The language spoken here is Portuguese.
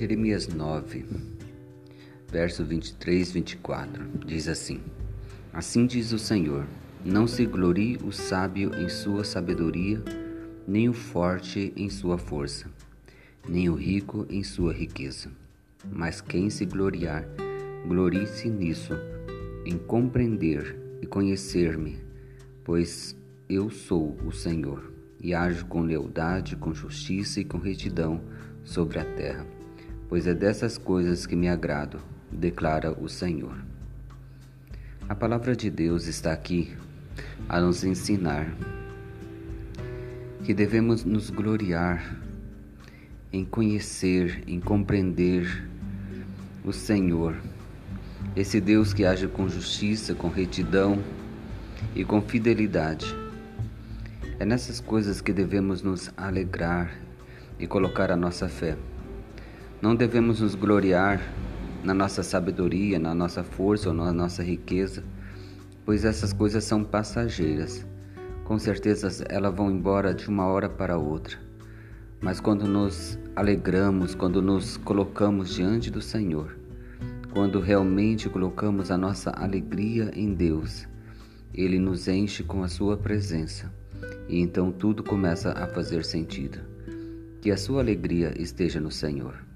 Jeremias 9, verso 23 24 diz assim: Assim diz o Senhor: Não se glorie o sábio em sua sabedoria, nem o forte em sua força, nem o rico em sua riqueza. Mas quem se gloriar, glorie-se nisso, em compreender e conhecer-me, pois eu sou o Senhor, e ajo com lealdade, com justiça e com retidão sobre a terra pois é dessas coisas que me agrado, declara o Senhor. A palavra de Deus está aqui a nos ensinar que devemos nos gloriar em conhecer, em compreender o Senhor, esse Deus que age com justiça, com retidão e com fidelidade. É nessas coisas que devemos nos alegrar e colocar a nossa fé. Não devemos nos gloriar na nossa sabedoria, na nossa força ou na nossa riqueza, pois essas coisas são passageiras. Com certeza elas vão embora de uma hora para outra. Mas quando nos alegramos, quando nos colocamos diante do Senhor, quando realmente colocamos a nossa alegria em Deus, Ele nos enche com a Sua presença e então tudo começa a fazer sentido. Que a sua alegria esteja no Senhor.